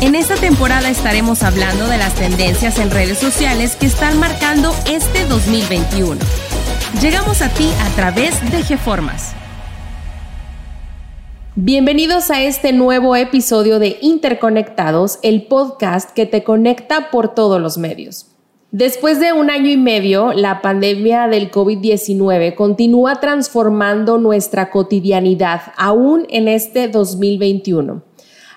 En esta temporada estaremos hablando de las tendencias en redes sociales que están marcando este 2021. Llegamos a ti a través de GeFormas. Bienvenidos a este nuevo episodio de Interconectados, el podcast que te conecta por todos los medios. Después de un año y medio, la pandemia del COVID-19 continúa transformando nuestra cotidianidad, aún en este 2021.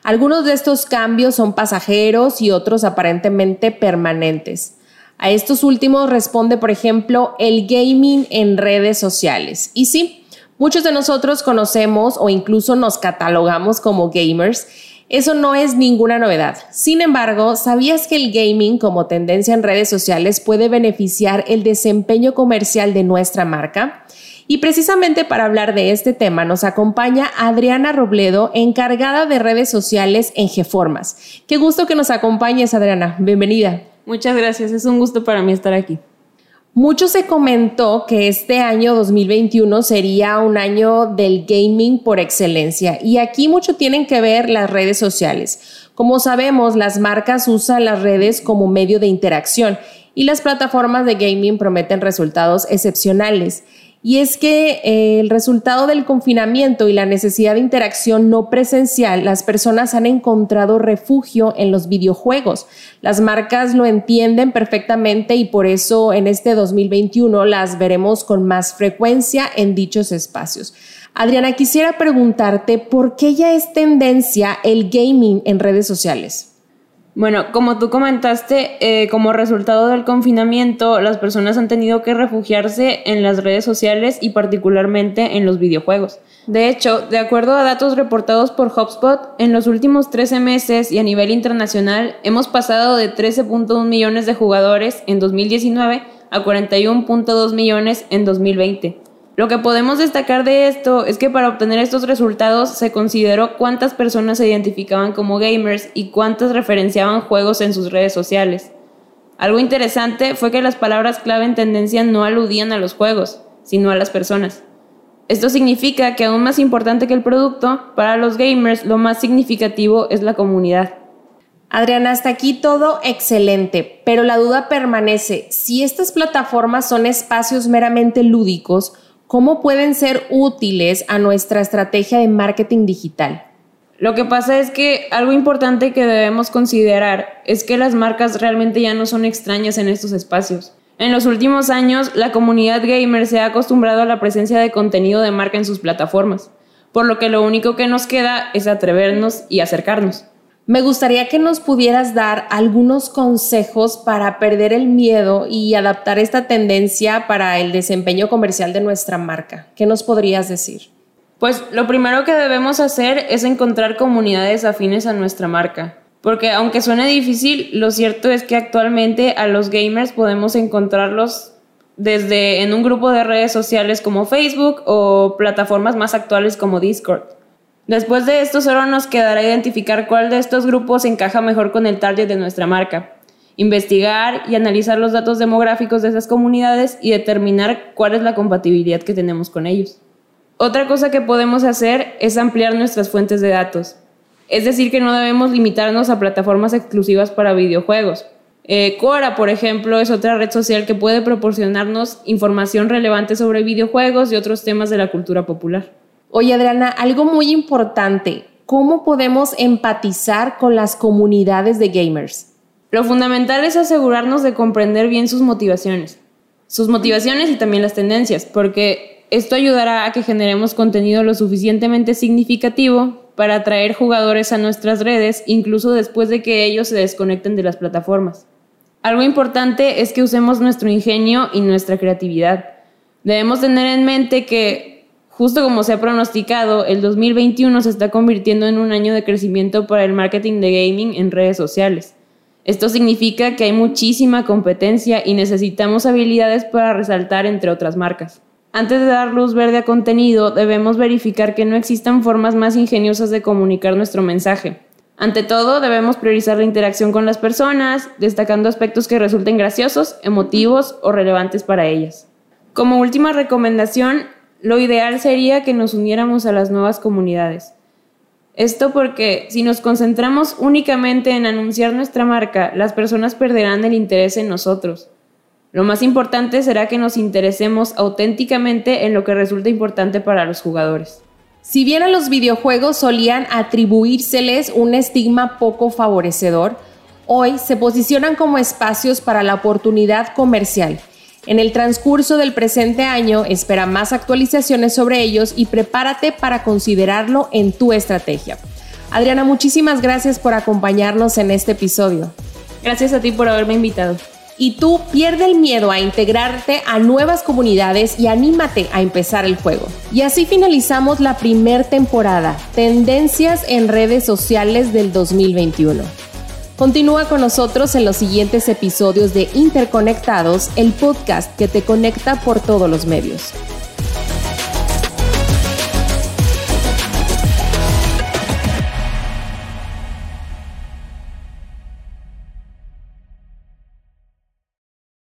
Algunos de estos cambios son pasajeros y otros aparentemente permanentes. A estos últimos responde, por ejemplo, el gaming en redes sociales. Y sí, muchos de nosotros conocemos o incluso nos catalogamos como gamers. Eso no es ninguna novedad. Sin embargo, ¿sabías que el gaming como tendencia en redes sociales puede beneficiar el desempeño comercial de nuestra marca? Y precisamente para hablar de este tema nos acompaña Adriana Robledo, encargada de redes sociales en GeFormas. Qué gusto que nos acompañes, Adriana. Bienvenida. Muchas gracias, es un gusto para mí estar aquí. Mucho se comentó que este año 2021 sería un año del gaming por excelencia y aquí mucho tienen que ver las redes sociales. Como sabemos, las marcas usan las redes como medio de interacción y las plataformas de gaming prometen resultados excepcionales. Y es que eh, el resultado del confinamiento y la necesidad de interacción no presencial, las personas han encontrado refugio en los videojuegos. Las marcas lo entienden perfectamente y por eso en este 2021 las veremos con más frecuencia en dichos espacios. Adriana, quisiera preguntarte por qué ya es tendencia el gaming en redes sociales. Bueno, como tú comentaste, eh, como resultado del confinamiento, las personas han tenido que refugiarse en las redes sociales y particularmente en los videojuegos. De hecho, de acuerdo a datos reportados por HubSpot, en los últimos 13 meses y a nivel internacional hemos pasado de 13.1 millones de jugadores en 2019 a 41.2 millones en 2020. Lo que podemos destacar de esto es que para obtener estos resultados se consideró cuántas personas se identificaban como gamers y cuántas referenciaban juegos en sus redes sociales. Algo interesante fue que las palabras clave en tendencia no aludían a los juegos, sino a las personas. Esto significa que aún más importante que el producto, para los gamers lo más significativo es la comunidad. Adriana, hasta aquí todo excelente, pero la duda permanece. Si estas plataformas son espacios meramente lúdicos, ¿Cómo pueden ser útiles a nuestra estrategia de marketing digital? Lo que pasa es que algo importante que debemos considerar es que las marcas realmente ya no son extrañas en estos espacios. En los últimos años, la comunidad gamer se ha acostumbrado a la presencia de contenido de marca en sus plataformas, por lo que lo único que nos queda es atrevernos y acercarnos. Me gustaría que nos pudieras dar algunos consejos para perder el miedo y adaptar esta tendencia para el desempeño comercial de nuestra marca. ¿Qué nos podrías decir? Pues lo primero que debemos hacer es encontrar comunidades afines a nuestra marca. Porque aunque suene difícil, lo cierto es que actualmente a los gamers podemos encontrarlos desde en un grupo de redes sociales como Facebook o plataformas más actuales como Discord. Después de esto solo nos quedará identificar cuál de estos grupos encaja mejor con el target de nuestra marca, investigar y analizar los datos demográficos de esas comunidades y determinar cuál es la compatibilidad que tenemos con ellos. Otra cosa que podemos hacer es ampliar nuestras fuentes de datos. Es decir, que no debemos limitarnos a plataformas exclusivas para videojuegos. Eh, Quora, por ejemplo, es otra red social que puede proporcionarnos información relevante sobre videojuegos y otros temas de la cultura popular. Oye, Adriana, algo muy importante, ¿cómo podemos empatizar con las comunidades de gamers? Lo fundamental es asegurarnos de comprender bien sus motivaciones, sus motivaciones y también las tendencias, porque esto ayudará a que generemos contenido lo suficientemente significativo para atraer jugadores a nuestras redes, incluso después de que ellos se desconecten de las plataformas. Algo importante es que usemos nuestro ingenio y nuestra creatividad. Debemos tener en mente que Justo como se ha pronosticado, el 2021 se está convirtiendo en un año de crecimiento para el marketing de gaming en redes sociales. Esto significa que hay muchísima competencia y necesitamos habilidades para resaltar entre otras marcas. Antes de dar luz verde a contenido, debemos verificar que no existan formas más ingeniosas de comunicar nuestro mensaje. Ante todo, debemos priorizar la interacción con las personas, destacando aspectos que resulten graciosos, emotivos o relevantes para ellas. Como última recomendación, lo ideal sería que nos uniéramos a las nuevas comunidades. Esto porque si nos concentramos únicamente en anunciar nuestra marca, las personas perderán el interés en nosotros. Lo más importante será que nos interesemos auténticamente en lo que resulta importante para los jugadores. Si bien a los videojuegos solían atribuírseles un estigma poco favorecedor, hoy se posicionan como espacios para la oportunidad comercial. En el transcurso del presente año espera más actualizaciones sobre ellos y prepárate para considerarlo en tu estrategia. Adriana, muchísimas gracias por acompañarnos en este episodio. Gracias a ti por haberme invitado y tú pierde el miedo a integrarte a nuevas comunidades y anímate a empezar el juego. Y así finalizamos la primera temporada, Tendencias en redes sociales del 2021. Continúa con nosotros en los siguientes episodios de Interconectados, el podcast que te conecta por todos los medios.